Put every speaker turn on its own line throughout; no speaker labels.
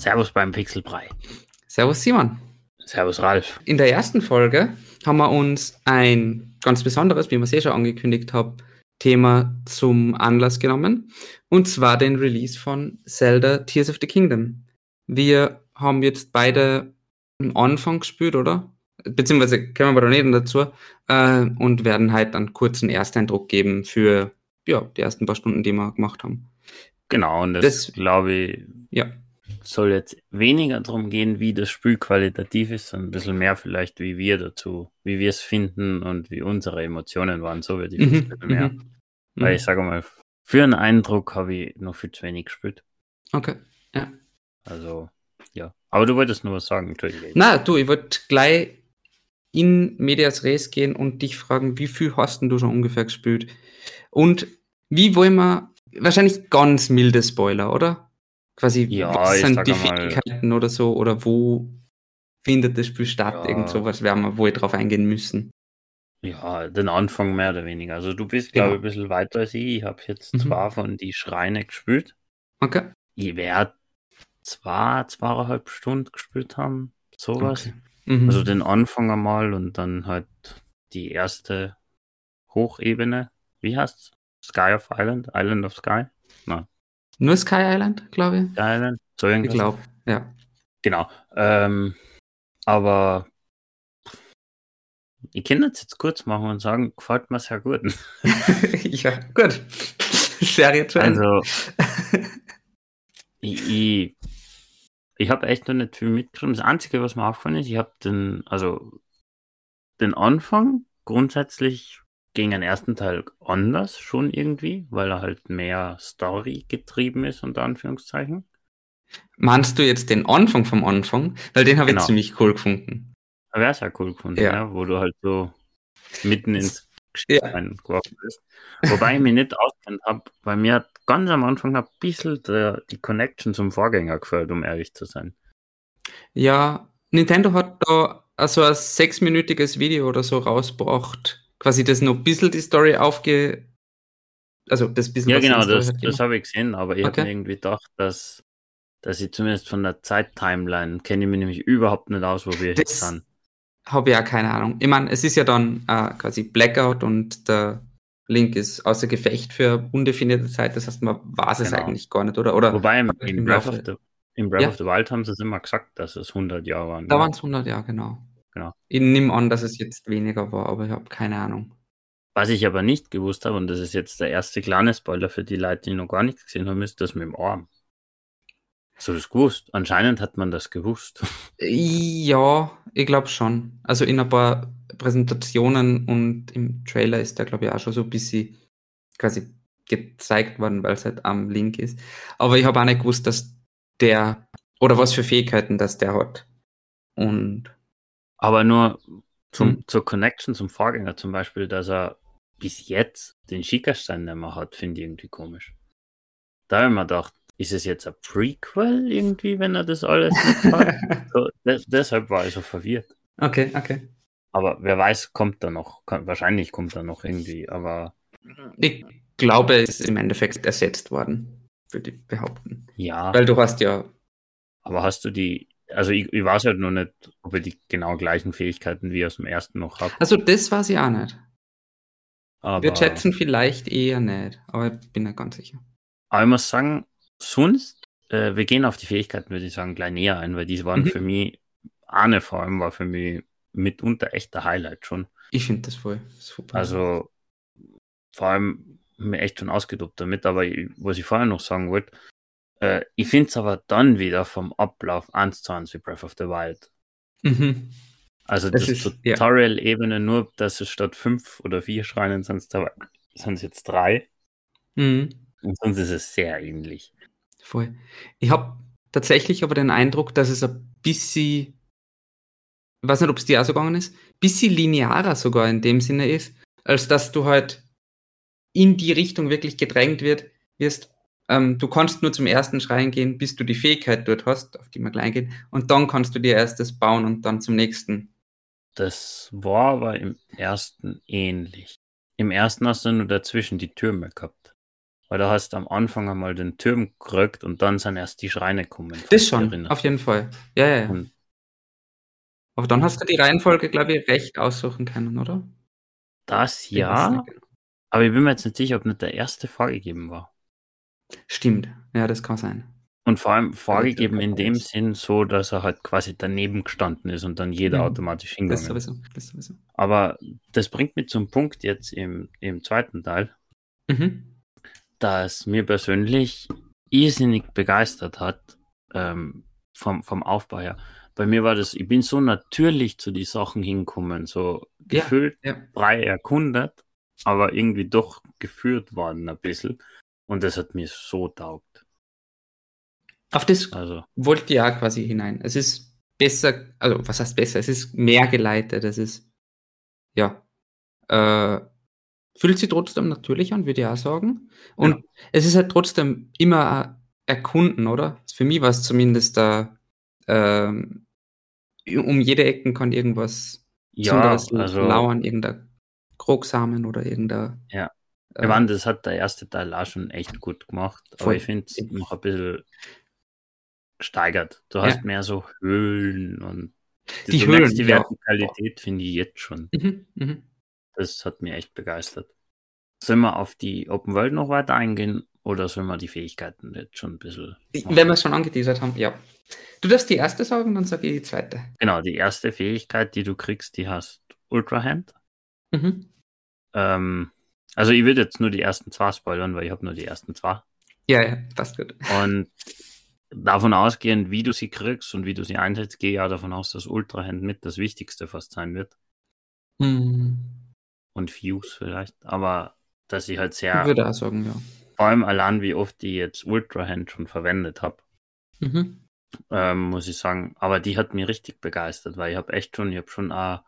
Servus beim Pixelbrei.
Servus Simon.
Servus Ralf.
In der ersten Folge haben wir uns ein ganz besonderes, wie wir es eh schon angekündigt haben, Thema zum Anlass genommen. Und zwar den Release von Zelda Tears of the Kingdom. Wir haben jetzt beide am Anfang gespielt, oder? Beziehungsweise kommen wir da nicht dazu. Äh, und werden halt einen kurzen Ersteindruck geben für ja, die ersten paar Stunden, die wir gemacht haben.
Genau, und das, das glaube ich,
ja
soll jetzt weniger darum gehen, wie das Spiel qualitativ ist, sondern ein bisschen mehr vielleicht, wie wir dazu, wie wir es finden und wie unsere Emotionen waren. So würde ich mhm. ein bisschen mehr. Mhm. Weil ich mhm. sage mal, für einen Eindruck habe ich noch viel zu wenig gespielt.
Okay, ja.
Also, ja. Aber du wolltest nur was sagen, natürlich.
Na, du, ich wollte gleich in Medias Res gehen und dich fragen, wie viel hast du schon ungefähr gespielt? Und wie wollen wir, wahrscheinlich ganz milde Spoiler, oder? Quasi,
ja,
was sind die Fähigkeiten oder so? Oder wo findet das Spiel statt? Ja. Irgend sowas werden wir wohl drauf eingehen müssen.
Ja, den Anfang mehr oder weniger. Also du bist, glaube ich, ein bisschen weiter als ich. Ich habe jetzt mhm. zwar von die Schreine gespielt.
Okay.
Ich werde zwei, zweieinhalb Stunden gespielt haben. Sowas. Okay. Mhm. Also den Anfang einmal und dann halt die erste Hochebene. Wie heißt's? Sky of Island? Island of Sky?
Nein. Nur Sky Island, glaube ich.
Sky Island,
so irgendwas. Ich glaube, ja.
Genau. Ähm, aber ich kann das jetzt kurz machen und sagen, gefällt mir sehr gut.
ja, gut. Serie zu
Also, ich, ich, ich habe echt noch nicht viel mitgeschrieben. Das Einzige, was mir aufgefallen ist, ich habe den, also den Anfang grundsätzlich gegen den ersten Teil anders schon irgendwie, weil er halt mehr Story getrieben ist, unter Anführungszeichen.
Meinst du jetzt den Anfang vom Anfang? Weil den habe genau. ich ziemlich cool gefunden.
Wäre es ja cool gefunden, ja. ja. wo du halt so mitten ins Geschichte ja. reingeworfen bist. Wobei ich mich nicht auskennt habe, weil mir hat ganz am Anfang ein bisschen der, die Connection zum Vorgänger gefällt, um ehrlich zu sein.
Ja, Nintendo hat da also ein sechsminütiges Video oder so rausgebracht, quasi das noch ein bisschen die Story aufge. Also das bisschen.
Ja, genau, das, das habe ich gesehen, aber ich okay. habe irgendwie gedacht, dass, dass ich zumindest von der Zeit-Timeline kenne ich mich nämlich überhaupt nicht aus, wo wir das jetzt sind.
Habe ja keine Ahnung. Ich meine, es ist ja dann äh, quasi Blackout und der Link ist außer Gefecht für undefinierte Zeit, das heißt, man weiß es genau. eigentlich gar nicht, oder? oder
Wobei im, im Breath, of the, im Breath ja. of the Wild haben sie es immer gesagt, dass es 100 Jahre waren.
Da waren es 100 Jahre, genau.
Genau.
Ich nehme an, dass es jetzt weniger war, aber ich habe keine Ahnung.
Was ich aber nicht gewusst habe, und das ist jetzt der erste kleine Spoiler für die Leute, die noch gar nichts gesehen haben, ist das mit dem Arm. Hast du das gewusst? Anscheinend hat man das gewusst.
Ja, ich glaube schon. Also in ein paar Präsentationen und im Trailer ist der, glaube ich, auch schon so ein bisschen quasi gezeigt worden, weil es halt am Link ist. Aber ich habe auch nicht gewusst, dass der oder was für Fähigkeiten das der hat. Und
aber nur zum, hm. zur Connection zum Vorgänger zum Beispiel, dass er bis jetzt den Schickerstein nicht mehr hat, finde ich irgendwie komisch. Da habe ich mir gedacht, ist es jetzt ein Prequel irgendwie, wenn er das alles hat? so, de deshalb war ich so verwirrt.
Okay, okay.
Aber wer weiß, kommt da noch. Wahrscheinlich kommt da noch irgendwie, aber.
Ich glaube, es ist im Endeffekt ersetzt worden, würde ich behaupten.
Ja.
Weil du hast ja.
Aber hast du die also ich, ich weiß halt noch nicht, ob er die genau gleichen Fähigkeiten wie aus dem ersten noch hat.
Also das weiß ich auch nicht. Aber, Wir schätzen vielleicht eher nicht, aber ich bin nicht ganz sicher.
Aber ich muss sagen, sonst, äh, wir gehen auf die Fähigkeiten, würde ich sagen, gleich näher ein, weil die waren mhm. für mich, eine vor allem war für mich mitunter echter Highlight schon.
Ich finde das voll super.
Also vor allem mir echt schon ausgedobt damit, aber ich, was ich vorher noch sagen wollte, äh, ich finde es aber dann wieder vom Ablauf eins zu eins wie Breath of the Wild.
Mhm.
Also das, das Tutorial-Ebene, ja. nur dass es statt fünf oder vier Schreinen sind es jetzt drei.
Mhm.
Und sonst ist es sehr ähnlich.
Voll. Ich habe tatsächlich aber den Eindruck, dass es ein bisschen, ich weiß nicht, ob es dir auch so gegangen ist, ein bisschen linearer sogar in dem Sinne ist, als dass du halt in die Richtung wirklich gedrängt wird, wirst, ähm, du kannst nur zum ersten Schrein gehen, bis du die Fähigkeit dort hast, auf die wir gleich gehen, und dann kannst du dir erstes bauen und dann zum nächsten.
Das war aber im ersten ähnlich. Im ersten hast du nur dazwischen die Türme gehabt. Weil da hast du am Anfang einmal den Turm gerückt und dann sind erst die Schreine gekommen.
Das
du
schon, auf jeden Fall. Ja, ja, ja.
Und
Aber dann hast du die Reihenfolge, glaube ich, recht aussuchen können, oder?
das ja, aber ich bin mir jetzt nicht sicher, ob nicht der erste vorgegeben war.
Stimmt, ja, das kann sein.
Und vor allem vorgegeben in dem. Sinn so, dass er halt quasi daneben gestanden ist und dann jeder
Mhm.
automatisch
Das
hingegangen ist.
sowieso. Das sowieso.
Aber das bringt mich zum Punkt jetzt im, im zweiten Teil,
Mhm.
dass mir persönlich irrsinnig begeistert hat ähm, vom, vom Aufbau her. Bei mir war das, ich bin so natürlich zu die Sachen hinkommen, so
Ja,
gefühlt
ja.
frei erkundet, aber irgendwie doch geführt worden ein bisschen. Und das hat mir so taugt.
Auf das
Also,
wollte ja quasi hinein. Es ist besser, also was heißt besser? Es ist mehr geleitet. Es ist, ja, äh, fühlt sich trotzdem natürlich an, würde ich auch sagen. Und
Ja.
es ist halt trotzdem immer erkunden, oder? Für mich war es zumindest da, ähm, um jede Ecken kann irgendwas
ja, also,
lauern, irgendein Krogsamen oder irgendein.
Ja. Ich meine, das hat der erste Teil auch schon echt gut gemacht, aber
Voll.
ich finde es noch ein bisschen gesteigert. Du
Ja.
hast mehr so Höhlen und
Die
du
Höhlen,
merkst die. Vertikalität finde ich jetzt schon.
mhm, mhm.
Das hat mich echt begeistert. Sollen wir auf die Open World noch weiter eingehen oder sollen wir die Fähigkeiten jetzt schon ein bisschen. machen?
Wenn wir es schon angeteasert haben, ja. Du darfst die erste sagen, dann sage ich die zweite.
Genau, die erste Fähigkeit, die du kriegst, die heißt Ultra Hand.
Mhm.
Ähm, also ich würde jetzt nur die ersten zwei spoilern, weil ich habe nur die ersten zwei.
Ja, ja, passt gut.
Und davon ausgehend, wie du sie kriegst und wie du sie einsetzt, gehe ich ja davon aus, dass Ultra Hand mit das Wichtigste fast sein wird.
Mhm.
Und Fuse vielleicht. Aber dass ich halt
Ich
sehr,
würde auch sagen, ja.
vor allem allein, wie oft ich jetzt Ultra Hand schon verwendet habe,
Mhm.
ähm, muss ich sagen. Aber die hat mich richtig begeistert, weil ich habe echt schon, ich habe schon auch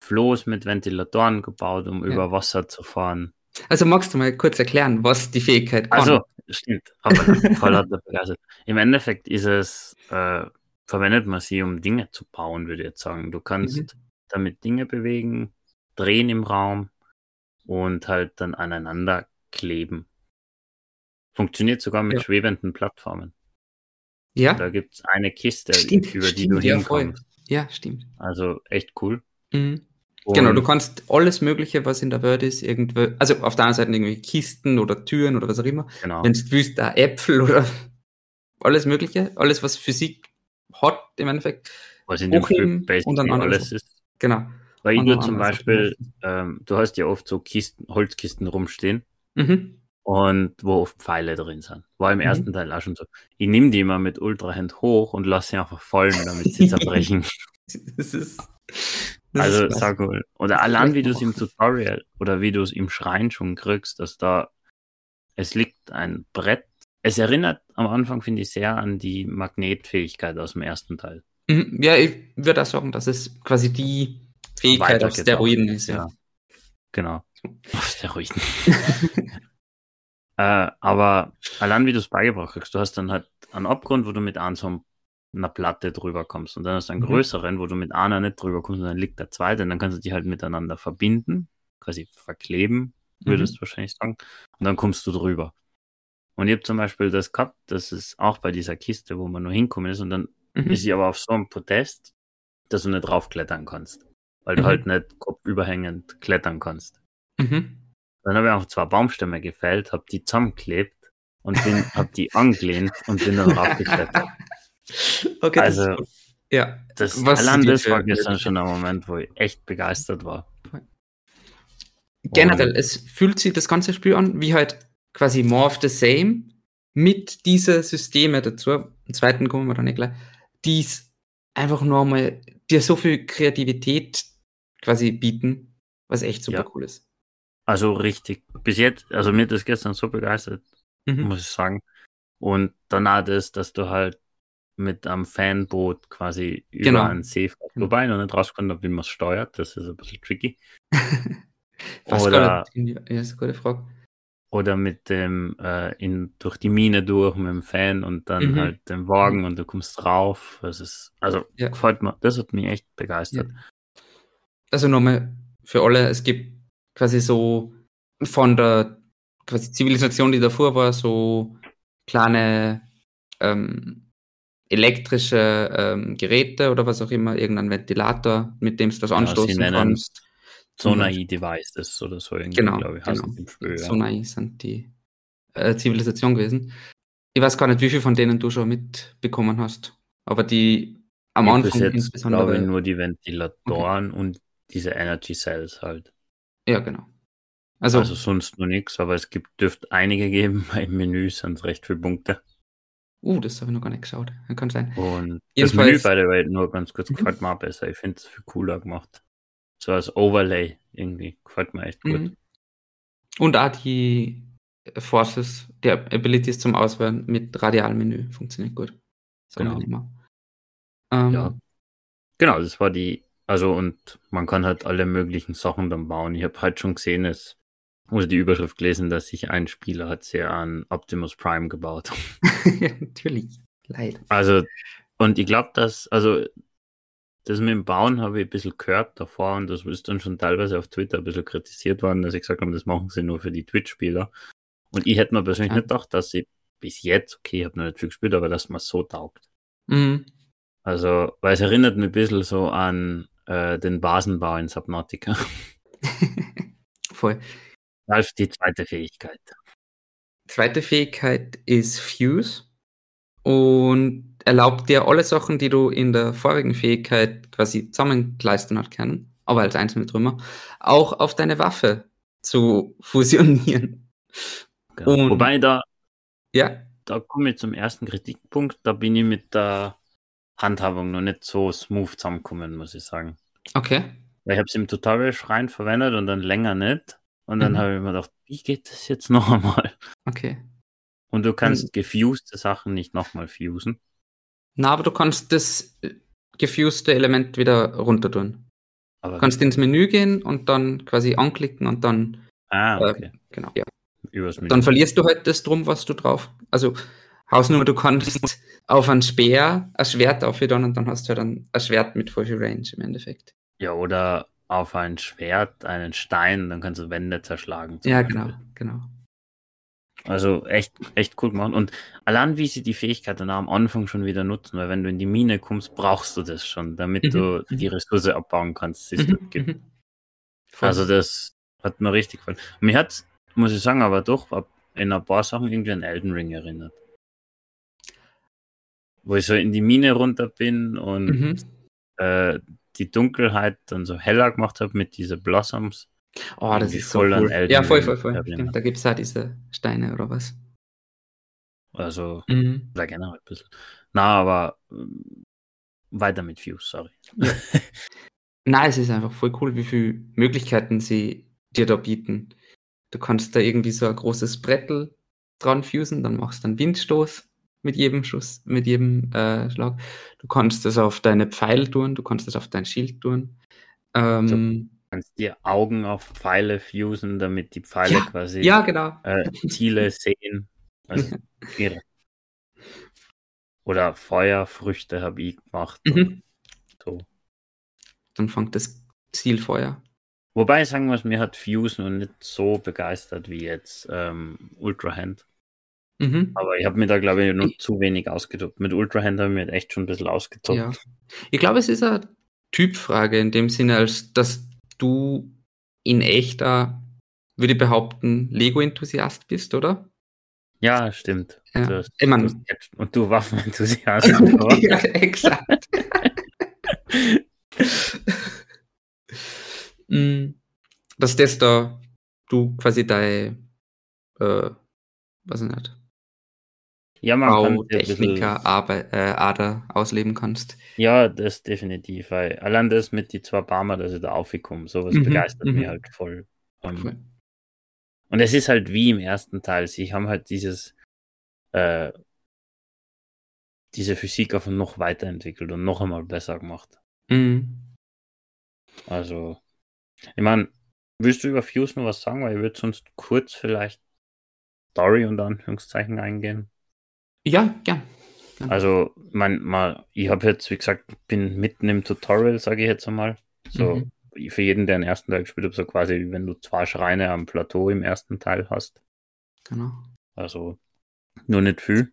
Floß mit Ventilatoren gebaut, um
Ja.
über Wasser zu fahren.
Also magst du mal kurz erklären, was die Fähigkeit kann?
Also, stimmt, aber voll hat er. Im Endeffekt ist es, äh, verwendet man sie, um Dinge zu bauen, würde ich jetzt sagen. Du kannst
Mhm.
damit Dinge bewegen, drehen im Raum und halt dann aneinander kleben. Funktioniert sogar mit
Ja.
schwebenden Plattformen.
ja,
Da gibt es eine Kiste,
Stimmt,
über die
stimmt,
du
ja,
hinkommst.
ja, stimmt.
Also echt cool.
Mhm. Genau, du kannst alles Mögliche, was in der Welt ist, irgendwo, also auf der einen Seite irgendwie Kisten oder Türen oder was auch immer.
Genau.
Wenn du willst, da Äpfel oder alles Mögliche, alles, was Physik hat im Endeffekt.
was in dem Spiel
und dann
alles ist.
Genau.
Weil ich nur zum Beispiel, ähm, du hast ja oft so Kisten, Holzkisten rumstehen
Mhm.
und wo oft Pfeile drin sind. War im
Mhm.
ersten Teil auch schon so. Ich nehme die immer mit Ultrahand hoch und lasse sie einfach fallen, damit sie zerbrechen.
Das ist. Das
also sag mal. Oder allein wie du es im Tutorial oder wie du es im Schrein schon kriegst, dass da es liegt ein Brett. Es erinnert am Anfang, finde ich, sehr an die Magnetfähigkeit aus dem ersten Teil.
Mhm, Ja, ich würde auch sagen, dass es quasi die Fähigkeit auf. Steroiden ist. Ja.
Genau. Auf Steroiden. äh, aber allein wie du es beigebracht kriegst, du hast dann halt einen Abgrund, wo du mit einem so einer Platte drüber kommst und dann hast du einen
Mhm.
größeren, wo du mit einer nicht drüber kommst und dann liegt der zweite und dann kannst du die halt miteinander verbinden, quasi verkleben, würdest
Mhm.
du wahrscheinlich sagen, und dann kommst du drüber. Und ich habe zum Beispiel das gehabt, das ist auch bei dieser Kiste, wo man nur hinkommen ist und dann
Mhm.
ist sie aber auf so einem Podest, dass du nicht draufklettern kannst, weil du
Mhm.
halt nicht kopfüberhängend klettern kannst.
Mhm.
Dann habe ich einfach zwei Baumstämme gefällt, habe die zusammengeklebt und bin, habe die angelehnt und bin dann raufgeklettert.
Okay, das
Also,
ist ja.
Das,
Was für
war gestern schon ein Moment, wo ich echt begeistert war.
Generell,
Und-
es fühlt sich das ganze Spiel an wie halt quasi more of the same mit diese Systeme dazu. Im zweiten kommen wir dann nicht gleich. Die es einfach nochmal dir so viel Kreativität quasi bieten, was echt super
Ja.
cool ist.
Also richtig, bis jetzt, also mir hat das gestern so begeistert,
Mhm.
muss ich sagen. Und danach das, dass du halt mit einem Fanboot quasi über
Genau.
einen See fährst.
Genau.
Wobei ich noch nicht rausgekommen habe, wie man es steuert. Das ist ein bisschen tricky.
Was
Oder,
Ja, ist eine gute Frage.
oder mit dem äh, in, durch die Mine durch mit dem Fan und dann
Mhm.
halt den Wagen und du kommst drauf. Das ist, also
Ja.
gefällt mir, das hat mich echt begeistert.
Also nochmal für alle, es gibt quasi so von der quasi Zivilisation, die davor war, so kleine ähm, elektrische ähm, Geräte oder was auch immer, irgendein Ventilator, mit dem du das anstoßen ja, kannst.
Sonai-Devices oder so
irgendwie, genau, glaube ich, genau. Spiel. Sonai sind die äh, Zivilisation gewesen. Ich weiß gar nicht, wie viel von denen du schon mitbekommen hast, aber die am
ich
Anfang
jetzt, insbesondere. glaube ich, nur die Ventilatoren okay. und diese Energy Cells halt.
Ja, genau.
Also, also sonst nur nichts, aber es gibt, dürfte einige geben, weil im Menü sind recht viele Punkte.
Uh, das habe ich noch gar nicht geschaut. Kann sein.
Und Jedenfalls, das Menü, by the way, nur ganz kurz, mhm. gefällt mir besser. Ich finde es viel cooler gemacht. So als Overlay irgendwie. Gefällt mir echt gut. Mhm.
Und auch die Forces, die Abilities zum Auswählen mit Radialmenü funktioniert gut.
So genau. Ähm, ja. Genau, das war die, also und man kann halt alle möglichen Sachen dann bauen. Ich habe halt schon gesehen, es oder die Überschrift gelesen, dass sich ein Spieler hat sehr an Optimus Prime gebaut.
ja, natürlich, leider.
Also, und ich glaube, dass, also das mit dem Bauen habe ich ein bisschen gehört davor und das ist dann schon teilweise auf Twitter ein bisschen kritisiert worden, dass ich gesagt habe, das machen sie nur für die Twitch-Spieler. Und ich hätte mir persönlich ja. nicht gedacht, dass sie bis jetzt, okay, ich habe noch nicht viel gespielt, aber dass man so taugt. Mhm. Also, weil es erinnert mich ein bisschen so an äh, den Basenbau in Subnautica.
Voll.
Ralf, die zweite Fähigkeit.
Zweite Fähigkeit ist Fuse und erlaubt dir alle Sachen, die du in der vorigen Fähigkeit quasi zusammengeleistet hast können, aber als einzelne Trümmer, auch auf deine Waffe zu fusionieren.
Genau. Und, Wobei da,
ja.
da komme ich zum ersten Kritikpunkt, da bin ich mit der Handhabung noch nicht so smooth zusammengekommen, muss ich sagen.
Okay.
Weil ich habe es im Tutorial-Schrein verwendet und dann länger nicht. Und dann mhm. habe ich mir gedacht, wie geht das jetzt noch einmal?
Okay.
Und du kannst mhm. gefuste Sachen nicht nochmal fusen.
Na, aber du kannst das äh, gefuste Element wieder runter tun. Aber du kannst ins Menü gehen und dann quasi anklicken und dann.
Ah, äh, okay.
Äh, genau, ja. Übers Menü. Dann verlierst du halt das drum, was du drauf. Also Hausnummer, du kannst auf ein Speer ein Schwert aufhören und dann hast du halt ein, ein Schwert mit voll viel Range im Endeffekt.
Ja, oder auf ein Schwert einen Stein, dann kannst du Wände zerschlagen.
Ja, Beispiel. genau, genau.
Also echt, echt cool gemacht. Und allein wie sie die Fähigkeit dann am Anfang schon wieder nutzen, weil wenn du in die Mine kommst, brauchst du das schon, damit mhm. du mhm. die Ressource abbauen kannst, die es dort gibt. Mhm. Also das hat mir richtig gefallen. Mir hat, muss ich sagen, aber doch in ein paar Sachen irgendwie an Elden Ring erinnert. Wo ich so in die Mine runter bin und mhm. äh, die Dunkelheit dann so heller gemacht habe mit diesen Blossoms.
Oh, das ist voll so cool. Ja, voll, voll, voll. Stimmt, da gibt es halt diese Steine oder was.
Also, mhm. oder generell ein bisschen. Na, aber ähm, weiter mit Views, sorry. Ja.
Nein, es ist einfach voll cool, wie viele Möglichkeiten sie dir da bieten. Du kannst da irgendwie so ein großes Brettel dran fusen, dann machst du einen Windstoß mit jedem Schuss, mit jedem äh, Schlag. Du kannst das auf deine Pfeile tun, du kannst das auf dein Schild tun. Ähm,
du kannst dir Augen auf Pfeile fusen, damit die Pfeile
ja,
quasi
ja, genau.
äh, Ziele sehen. Also, Oder Feuerfrüchte habe ich gemacht.
Mhm. So. Dann fängt das Zielfeuer.
Wobei, sagen wir es, mir hat Fusen und nicht so begeistert wie jetzt ähm, Ultra Hand. Mhm. Aber ich habe mir da, glaube ich, noch zu wenig ausgetobt. Mit Ultrahand habe ich mir echt schon ein bisschen ausgetobt. Ja.
Ich glaube, es ist eine Typfrage in dem Sinne, als dass du in echter, würde ich behaupten, Lego-Enthusiast bist, oder?
Ja, stimmt.
Ja. Du, ich mein,
und du Waffenenthusiast.
ja, exakt. Mm, dass das da du quasi deine, äh, was nicht,
ja, man
Bautechniker Arbeit, äh, ausleben kannst.
Ja, das definitiv, weil allein das mit die zwei Barmer, dass ich da aufgekommen, sowas mhm, begeistert mich mhm. halt voll. Cool. Und es ist halt wie im ersten Teil, sie haben halt dieses äh, diese Physik einfach noch weiterentwickelt und noch einmal besser gemacht.
Mhm.
Also, ich meine, willst du über Fuse noch was sagen? Weil ich würde sonst kurz vielleicht Story und Anführungszeichen eingehen.
Ja, gern.
gern. Also, mein, mal, ich habe jetzt, wie gesagt, bin mitten im Tutorial, sage ich jetzt einmal. So, mhm. für jeden, der den ersten Teil gespielt hat, so quasi, wie wenn du zwei Schreine am Plateau im ersten Teil hast.
Genau.
Also nur nicht viel.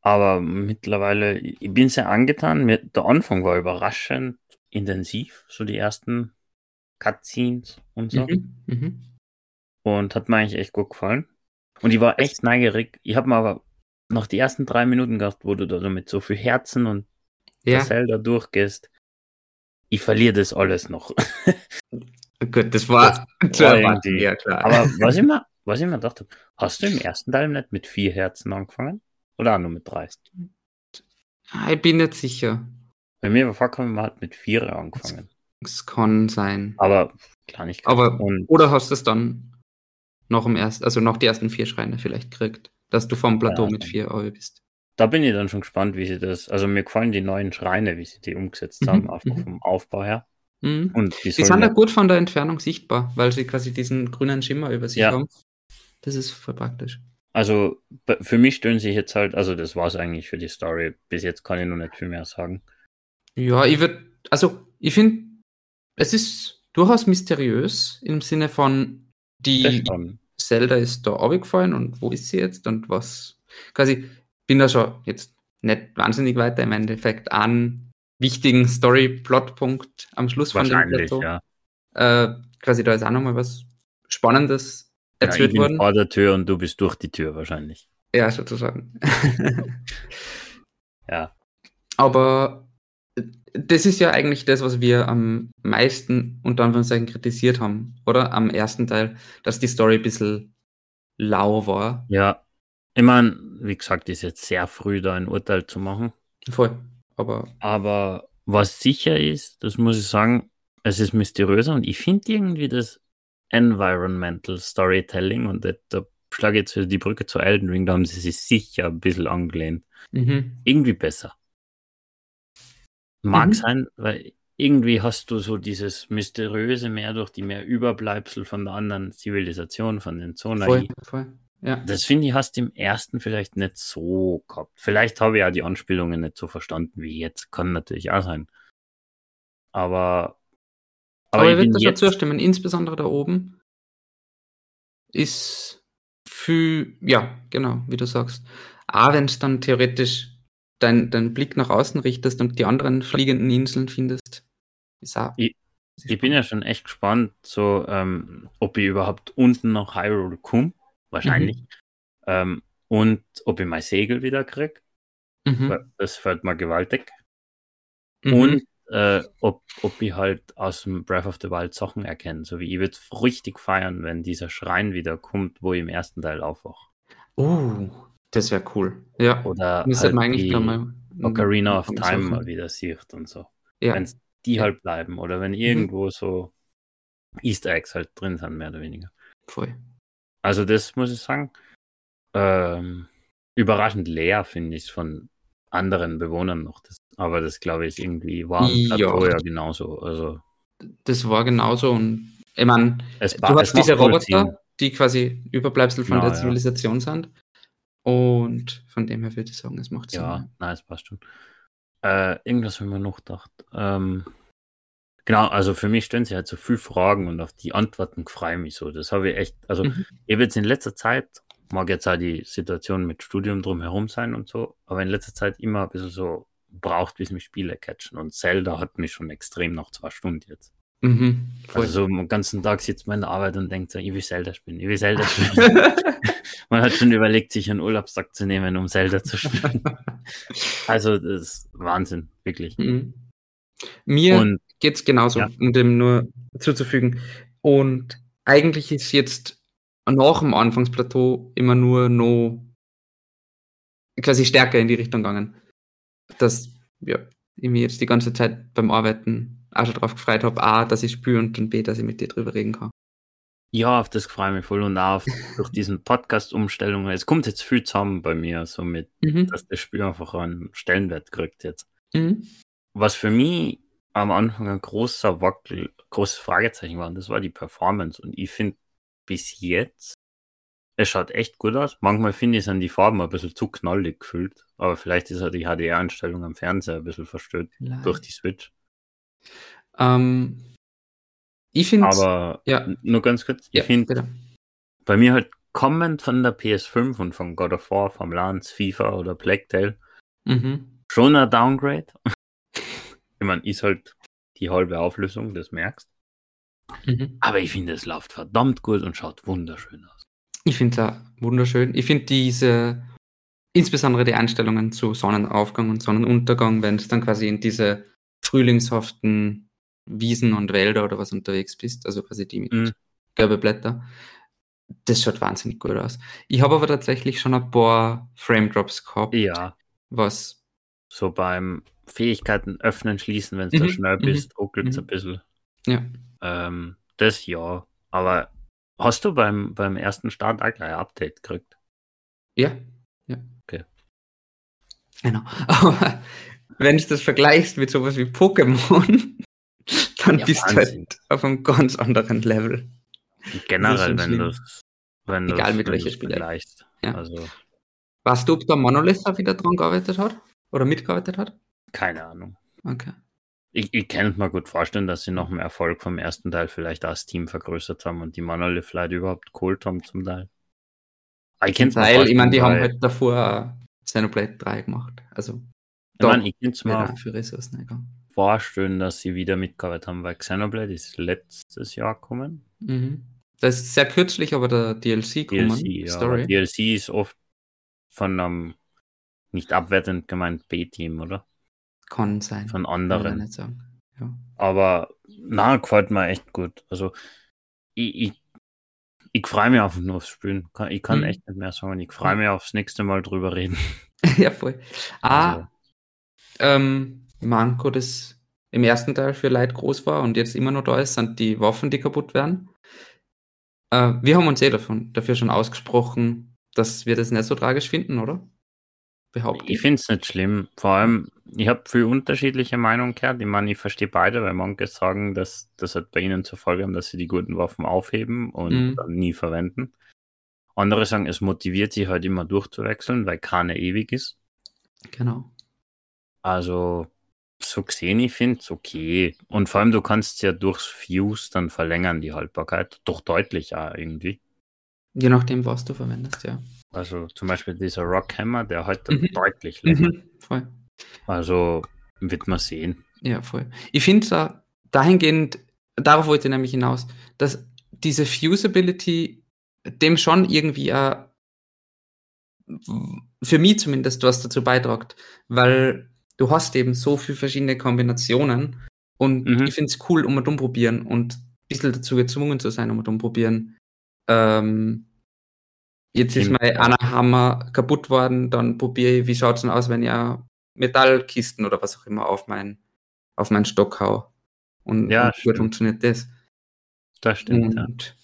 Aber mittlerweile, ich bin sehr angetan. Der Anfang war überraschend intensiv, so die ersten Cutscenes und so.
Mhm. Mhm.
Und hat mir eigentlich echt gut gefallen. Und ich war echt neugierig. Ich habe mir aber noch die ersten drei Minuten gehabt, wo du da mit so viel Herzen und
Ja,
Zelda durchgehst. Ich verliere das alles noch.
gut, das war erwarten,
irgendwie-
ja klar.
Aber was ich mir, was ich mir dachte, hast du im ersten Teil nicht mit vier Herzen angefangen? Oder auch nur mit drei?
Ah, ich bin nicht sicher.
Bei mir war vorgekommen, man hat mit vier angefangen.
Es kann sein.
Aber Kleinigkeit.
Aber,
und
oder hast du es dann noch im ersten, also noch die ersten vier Schreine vielleicht gekriegt, dass du vom Plateau
Ja,
mit vier Euro bist.
da bin ich dann schon gespannt, wie sie das. Also mir gefallen die neuen Schreine, wie sie die umgesetzt
Mhm,
haben, einfach
mhm.
vom Aufbau her.
Mhm.
Und die
Die sind
ja-
gut von der Entfernung sichtbar, weil sie quasi diesen grünen Schimmer über sich
Ja.
haben. Das ist voll praktisch.
Also für mich stören sie jetzt halt, also das war es eigentlich für die Story. Bis jetzt kann ich noch nicht viel mehr sagen.
Ja, ich würde, also ich finde, es ist durchaus mysteriös im Sinne von, die. Zelda ist da runtergefallen und wo ist sie jetzt und was? Quasi, bin da schon jetzt nicht wahnsinnig weiter im Endeffekt an wichtigen Story-Plot-Punkt am Schluss von dem Plateau.
ja.
Äh, quasi, da ist auch nochmal was Spannendes
ja. Ich
erzählt
bin
worden.
vor der Tür und du bist durch die Tür wahrscheinlich.
Ja, sozusagen.
Ja.
Aber das ist ja eigentlich das, was wir am meisten unter Anführungszeichen kritisiert haben, oder? Am ersten Teil, dass die Story ein bisschen lau war.
Ja. Ich meine, wie gesagt, ist jetzt sehr früh, da ein Urteil zu machen.
Voll. Aber
Aber was sicher ist, das muss ich sagen, es ist mysteriöser und ich finde irgendwie das Environmental Storytelling und da, schlage ich jetzt die Brücke zu Elden Ring, da haben sie sich sicher ein bisschen angelehnt.
mhm.
Irgendwie besser. Mag
Mhm.
sein, weil irgendwie hast du so dieses mysteriöse mehr durch die mehr Überbleibsel von der anderen Zivilisation, von den Zonai.
voll, voll. Ja.
Das finde ich, hast du im ersten vielleicht nicht so gehabt. Vielleicht habe ich ja die Anspielungen nicht so verstanden wie jetzt. Kann natürlich auch sein. Aber,
Aber,
ich
ich würde schon
jetzt,
zustimmen, insbesondere da oben ist für, ja, genau, wie du sagst. Auch wenn es dann theoretisch deinen dein Blick nach außen richtest und die anderen fliegenden Inseln findest, ist auch.
Ich- ich bin ja schon echt gespannt, so, ähm, ob ich überhaupt unten nach Hyrule komme. Wahrscheinlich.
Mhm.
Ähm, und ob ich mein Segel wieder kriege.
Mhm.
Das fällt mir gewaltig.
Mhm.
Und äh, ob, ob ich halt aus dem Breath of the Wild Sachen erkenne. So wie ich würde richtig feiern, wenn dieser Schrein wieder kommt, wo ich im ersten Teil aufwache.
Oh, das wäre cool. Ja,
Oder
das sollte man
halt
eigentlich mal.
Ocarina of Time
suchen.
mal wieder sieht und so.
Ja,
Wenn die
Ja.
halt bleiben oder wenn irgendwo so Easter Eggs halt drin sind, mehr oder weniger.
voll.
Also das muss ich sagen, ähm, überraschend leer finde ich es von anderen Bewohnern noch. Das, aber das glaube ich irgendwie war
Ja.
Ja genauso. Also
Das war genauso und ich meine, du hast diese Roboter, die quasi Überbleibsel von
Genau,
der
ja.
Zivilisation sind. Und von dem her würde ich sagen, es macht Sinn.
Ja, nein, es passt schon. Äh, irgendwas haben wir noch gedacht. Ähm, genau, also für mich stellen sich halt so viele Fragen und auf die Antworten freue ich mich so. Das habe ich echt, also
Mhm.
ich habe jetzt in letzter Zeit, mag jetzt auch die Situation mit Studium drumherum sein und so, aber in letzter Zeit immer ein bisschen so braucht, bis mich Spiele catchen. Und Zelda hat mich schon extrem nach zwei Stunden jetzt.
Mhm.
Also so den ganzen Tag sitzt man in der Arbeit und denkt so, ich will Zelda spielen, ich will Zelda spielen. man hat schon überlegt, sich einen Urlaubstag zu nehmen, um Zelda zu spielen. Also das ist Wahnsinn, wirklich.
Mhm. Mir
Und
geht's genauso,
Ja.
um dem nur zuzufügen. Und eigentlich ist jetzt nach dem Anfangsplateau immer nur noch quasi stärker in die Richtung gegangen. Dass ja, ich mich jetzt die ganze Zeit beim Arbeiten auch schon drauf gefreut habe, A, dass ich spüre und dann B, dass ich mit dir drüber reden kann.
ja, auf das freue ich mich voll und auch auf, durch diesen Podcast-Umstellungen. Es kommt jetzt viel zusammen bei mir, so mit,
Mhm.
dass das Spiel einfach einen Stellenwert kriegt jetzt.
Mhm.
Was für mich am Anfang ein großer Wackel, großes Fragezeichen war, das war die Performance. Und ich finde bis jetzt, es schaut echt gut aus. Manchmal finde ich, sind die Farben ein bisschen zu knallig gefühlt. Aber vielleicht ist auch die HDR-Einstellung am Fernseher ein bisschen verstört durch die Switch.
Ähm, ich finde
Aber
ja.
nur ganz kurz, ich
ja,
finde bei mir halt kommend von der PS5 und von God of War, vom Lance, FIFA oder Tale,
Mhm.
schon ein Downgrade. ich meine, ist halt die halbe Auflösung, das merkst.
Mhm.
Aber ich finde, es läuft verdammt gut und schaut wunderschön aus.
Ich finde es wunderschön. Ich finde diese, insbesondere die Einstellungen zu Sonnenaufgang und Sonnenuntergang, wenn du dann quasi in diese frühlingshaften Wiesen und Wälder oder was unterwegs bist, also quasi die mit
Mhm.
gelbe Blätter, das schaut wahnsinnig gut aus. Ich habe aber tatsächlich schon ein paar Frame Drops gehabt,
Ja,
was
so beim Fähigkeiten öffnen, schließen, wenn du
Mhm,
schnell
mhm,
bist, ruckelt es
mhm.
ein bisschen.
ja,
Ähm, das ja. Aber hast du beim, beim ersten Start auch gleich ein Update gekriegt?
ja, ja.
Okay.
Genau. Wenn du das vergleichst mit sowas wie Pokémon, dann
Ja,
bist du
Wahnsinn.
halt auf einem ganz anderen Level.
Generell, wenn du wenn
Egal mit welcher
du's
Spiele.
vergleichst.
Ja.
Also,
Weißt du, ob da Monolith auch wieder dran gearbeitet hat? Oder mitgearbeitet hat?
keine Ahnung.
Okay.
Ich, ich kann mir gut vorstellen, dass sie noch mehr Erfolg vom ersten Teil vielleicht auch das Team vergrößert haben und die Monolith Leute überhaupt geholt haben zum Teil. Ich
ich meine, die haben halt davor Xenoblade 3 gemacht. Also,
ich meine, ich kann es mir
für Ressourcen
vorstellen, dass sie wieder mitgearbeitet haben, weil Xenoblade ist letztes Jahr gekommen.
Mhm. Das ist sehr kürzlich, aber der DLC kommen.
DLC, ja.
Story.
DLC ist oft von einem nicht abwertend gemeint B-Team, oder?
Kann sein.
Von anderen.
nicht sagen. Ja.
Aber na, gefällt mir echt gut. Also ich, ich, ich freue mich einfach nur aufs Spielen. Ich kann
Mhm.
echt nicht mehr sagen. Ich freue mich aufs nächste Mal drüber reden.
ja, voll. Ah,
Also,
ähm, Manko, das im ersten Teil für Leid groß war und jetzt immer noch da ist, sind die Waffen, die kaputt werden. Äh, wir haben uns eh davon, dafür schon ausgesprochen, dass wir das nicht so tragisch finden, oder? Behaupte
ich finde es nicht schlimm. Vor allem, ich habe viel unterschiedliche Meinungen gehört. Ich meine, ich verstehe beide, weil manche sagen, dass das hat bei ihnen zur Folge haben, dass sie die guten Waffen aufheben und
Mhm.
nie verwenden. Andere sagen, es motiviert sie halt immer durchzuwechseln, weil keine ewig ist.
Genau.
Also, so gesehen, ich finde es okay. Und vor allem, du kannst ja durchs Fuse dann verlängern, die Haltbarkeit. Doch deutlich auch irgendwie.
Je nachdem, was du verwendest, ja.
Also zum Beispiel dieser Rockhammer, der halt dann
Mhm.
deutlich länger.
Mhm. Voll.
Also wird man sehen.
Ja, voll. Ich finde es dahingehend, darauf wollte ich nämlich hinaus, dass diese Fusibility dem schon irgendwie äh, für mich zumindest was dazu beitragt, weil du hast eben so viele verschiedene Kombinationen und
Mhm.
ich finde es cool, um mal umprobieren und ein bisschen dazu gezwungen zu sein, um mal umprobieren. Ähm, jetzt ist mein
ja.
einer Hammer kaputt worden, dann probiere ich, wie schaut es denn aus, wenn ich Metallkisten oder was auch immer auf meinen auf meinen Stock hau. Und,
Ja,
und gut funktioniert das.
Das stimmt, ja.
Und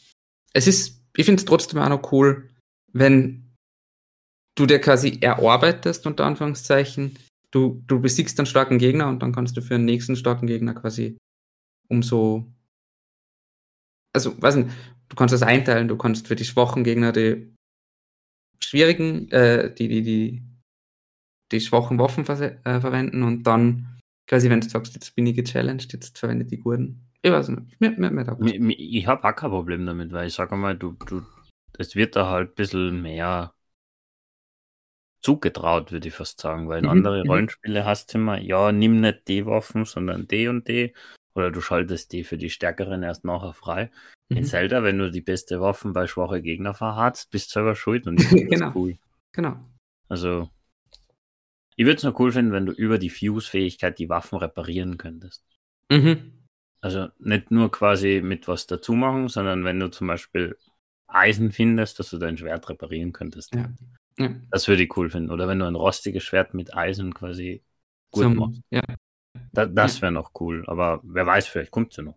es ist, ich finde es trotzdem auch noch cool, wenn du dir quasi erarbeitest, unter Anführungszeichen, du, du besiegst einen starken Gegner und dann kannst du für einen nächsten starken Gegner quasi umso, also, weiß nicht, du kannst das einteilen, du kannst für die schwachen Gegner die schwierigen, äh, die, die, die, die schwachen Waffen verse- äh, verwenden und dann quasi, wenn du sagst, jetzt bin ich gechallenged, jetzt verwende ich die guten. Ich weiß nicht, mir, mir, mir
mi- Ich habe auch kein Problem damit, weil ich sage mal, du, du, es wird da halt ein bisschen mehr zugetraut, würde ich fast sagen, weil in
Mhm,
andere
mhm.
Rollenspiele hast du immer, ja, nimm nicht die Waffen, sondern die und die. Oder du schaltest die für die Stärkeren erst nachher frei. In
Mhm.
Zelda, wenn du die beste Waffen bei schwache Gegner verharzt, bist du selber schuld und ich
Genau.
cool.
Genau.
Also, ich würde es nur cool finden, wenn du über die Fuse-Fähigkeit die Waffen reparieren könntest.
Mhm.
Also nicht nur quasi mit was dazu machen, sondern wenn du zum Beispiel Eisen findest, dass du dein Schwert reparieren könntest.
Ja. Ja.
Das würde ich cool finden. Oder wenn du ein rostiges Schwert mit Eisen quasi gut
Zum-
machst.
ja,
Da, das wäre noch cool. Aber wer weiß, vielleicht kommt sie noch.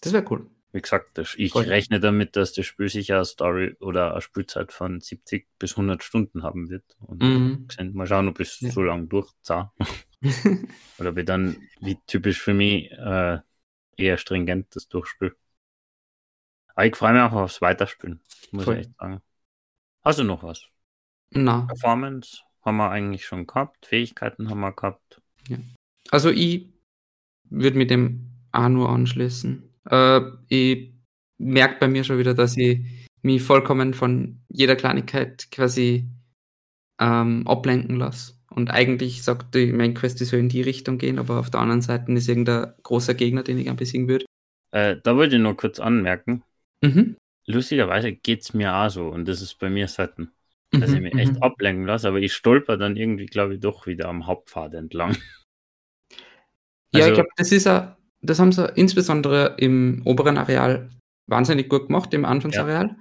das wäre cool.
Wie gesagt, ich rechne damit, dass das Spiel sicher eine Story oder eine Spielzeit von 70 bis 100 Stunden haben wird. Und
Mhm.
mal schauen, ob ich
Ja.
so lange durchzah. Oder ich dann, wie typisch für mich, äh, eher stringent das durchspiel. Aber ich freue mich einfach aufs Weiterspielen, muss
Voll.
ich echt sagen. Hast du noch was?
Na,
Performance haben wir eigentlich schon gehabt, Fähigkeiten haben wir gehabt.
also ich würde mit dem auch nur anschließen. Äh, ich merke bei mir schon wieder, dass ich mich vollkommen von jeder Kleinigkeit quasi ähm, ablenken lasse. Und eigentlich sagt die Main Quest, die soll in die Richtung gehen, aber auf der anderen Seite ist irgendein großer Gegner, den ich ein besiegen würde.
Äh, da wollte ich nur kurz anmerken.
Mhm.
Lustigerweise geht es mir auch so und das ist bei mir selten, dass
Mhm,
ich mich echt
mhm.
ablenken lasse, aber ich stolper dann irgendwie, glaube ich, doch wieder am Hauptpfad entlang.
Ja,
Also-
ich glaube, das ist ja, das haben sie insbesondere im oberen Areal wahnsinnig gut gemacht, im Anfangsareal.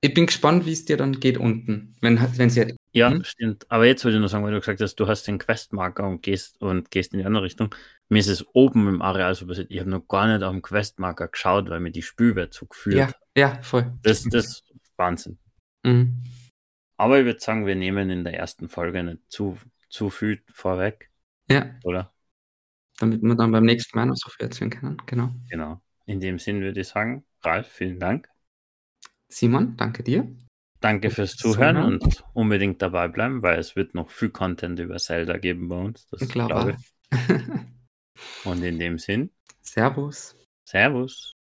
Ich bin gespannt, wie es dir dann geht unten, wenn, wenn sie
Ja,
Mhm.
stimmt. Aber jetzt würde ich nur sagen, weil du gesagt hast, du hast den Questmarker und gehst und gehst in die andere Richtung. Mir ist es oben im Areal so passiert. Ich habe noch gar nicht auf den Questmarker geschaut, weil mir die Spülwehr zugeführt.
Ja, ja, voll.
Das, das ist Wahnsinn.
Mhm.
Aber ich würde sagen, wir nehmen in der ersten Folge nicht zu, zu viel vorweg,
Ja,
oder?
damit wir dann beim nächsten Mal noch so viel erzählen können. Genau.
Genau. In dem Sinn würde ich sagen, Ralf, vielen Dank.
Simon, danke dir.
Danke fürs
Zuhören.
Zuhören und unbedingt dabei bleiben, weil es wird noch viel Content über Zelda geben bei uns. Das
Ich
glaube
glaube.
ich. Und in dem Sinn,
Servus.
Servus.